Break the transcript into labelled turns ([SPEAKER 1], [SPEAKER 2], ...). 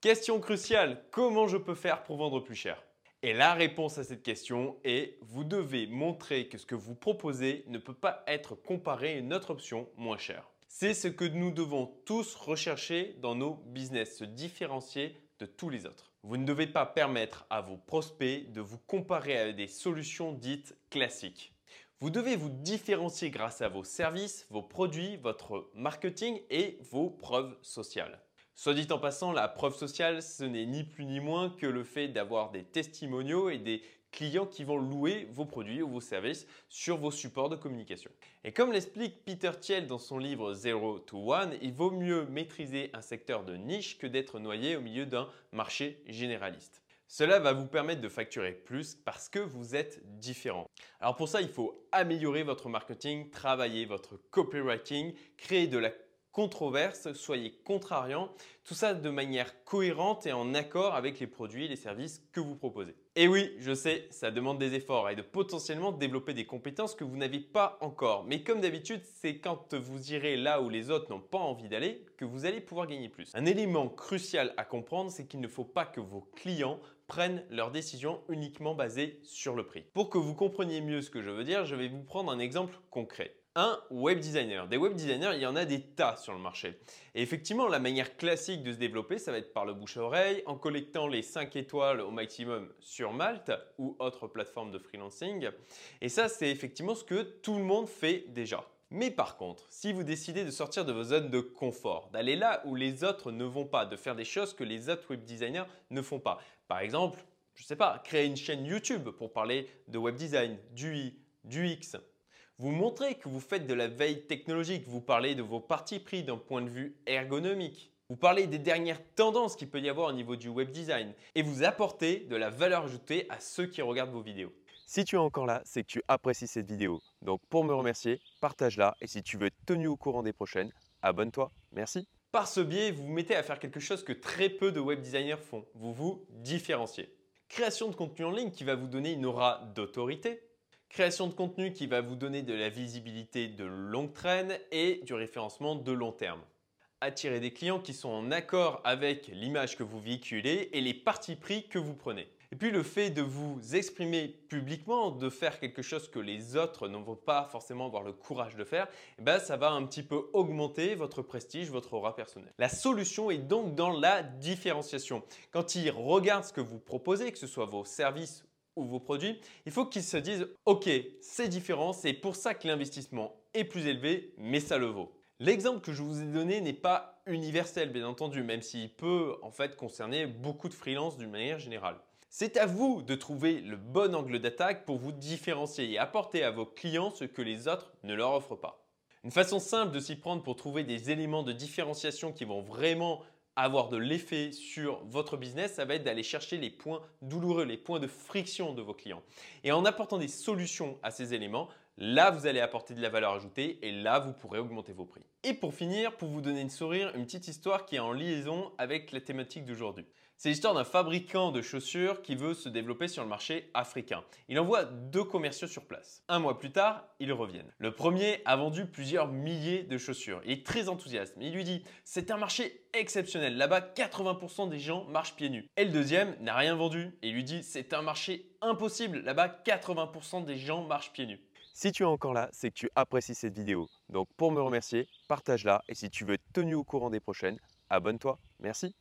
[SPEAKER 1] Question cruciale, comment je peux faire pour vendre plus cher? Et la réponse à cette question est vous devez montrer que ce que vous proposez ne peut pas être comparé à une autre option moins chère. C'est ce que nous devons tous rechercher dans nos business, se différencier de tous les autres. Vous ne devez pas permettre à vos prospects de vous comparer à des solutions dites classiques. Vous devez vous différencier grâce à vos services, vos produits, votre marketing et vos preuves sociales. Soit dit en passant, la preuve sociale, ce n'est ni plus ni moins que le fait d'avoir des testimoniaux et des clients qui vont louer vos produits ou vos services sur vos supports de communication. Et comme l'explique Peter Thiel dans son livre Zero to One, il vaut mieux maîtriser un secteur de niche que d'être noyé au milieu d'un marché généraliste. Cela va vous permettre de facturer plus parce que vous êtes différent. Alors pour ça, il faut améliorer votre marketing, travailler votre copywriting, créer de la controverse, soyez contrariant, tout ça de manière cohérente et en accord avec les produits et les services que vous proposez. Et oui, je sais, ça demande des efforts et de potentiellement développer des compétences que vous n'avez pas encore. Mais comme d'habitude, c'est quand vous irez là où les autres n'ont pas envie d'aller que vous allez pouvoir gagner plus. Un élément crucial à comprendre, c'est qu'il ne faut pas que vos clients prennent leurs décisions uniquement basées sur le prix. Pour que vous compreniez mieux ce que je veux dire, je vais vous prendre un exemple concret un web designer. Des web designers, il y en a des tas sur le marché. Et effectivement, la manière classique de se développer, ça va être par le bouche à oreille, en collectant les 5 étoiles au maximum sur Malte ou autre plateforme de freelancing. Et ça, c'est effectivement ce que tout le monde fait déjà. Mais par contre, si vous décidez de sortir de vos zones de confort, d'aller là où les autres ne vont pas, de faire des choses que les autres web designers ne font pas. Par exemple, je ne sais pas, créer une chaîne YouTube pour parler de web design, du I, du X, vous montrez que vous faites de la veille technologique, vous parlez de vos parties pris d'un point de vue ergonomique. Vous parlez des dernières tendances qu'il peut y avoir au niveau du web design et vous apportez de la valeur ajoutée à ceux qui regardent vos vidéos.
[SPEAKER 2] Si tu es encore là, c'est que tu apprécies cette vidéo. Donc pour me remercier, partage-la et si tu veux être tenu au courant des prochaines, abonne-toi. Merci.
[SPEAKER 1] Par ce biais, vous vous mettez à faire quelque chose que très peu de web designers font. Vous vous différenciez. Création de contenu en ligne qui va vous donner une aura d'autorité, Création de contenu qui va vous donner de la visibilité de longue traîne et du référencement de long terme. Attirer des clients qui sont en accord avec l'image que vous véhiculez et les parties pris que vous prenez. Et puis le fait de vous exprimer publiquement, de faire quelque chose que les autres ne vont pas forcément avoir le courage de faire, eh ben ça va un petit peu augmenter votre prestige, votre aura personnelle. La solution est donc dans la différenciation. Quand ils regardent ce que vous proposez, que ce soit vos services vos produits, il faut qu'ils se disent OK, c'est différent, c'est pour ça que l'investissement est plus élevé, mais ça le vaut. L'exemple que je vous ai donné n'est pas universel, bien entendu, même s'il peut en fait concerner beaucoup de freelance d'une manière générale. C'est à vous de trouver le bon angle d'attaque pour vous différencier et apporter à vos clients ce que les autres ne leur offrent pas. Une façon simple de s'y prendre pour trouver des éléments de différenciation qui vont vraiment avoir de l'effet sur votre business, ça va être d'aller chercher les points douloureux, les points de friction de vos clients. Et en apportant des solutions à ces éléments, là, vous allez apporter de la valeur ajoutée et là, vous pourrez augmenter vos prix. Et pour finir, pour vous donner une sourire, une petite histoire qui est en liaison avec la thématique d'aujourd'hui. C'est l'histoire d'un fabricant de chaussures qui veut se développer sur le marché africain. Il envoie deux commerciaux sur place. Un mois plus tard, ils reviennent. Le premier a vendu plusieurs milliers de chaussures. Il est très enthousiaste. Il lui dit C'est un marché exceptionnel. Là-bas, 80% des gens marchent pieds nus. Et le deuxième n'a rien vendu et lui dit C'est un marché impossible. Là-bas, 80% des gens marchent pieds nus.
[SPEAKER 2] Si tu es encore là, c'est que tu apprécies cette vidéo. Donc pour me remercier, partage-la et si tu veux être tenu au courant des prochaines, abonne-toi. Merci.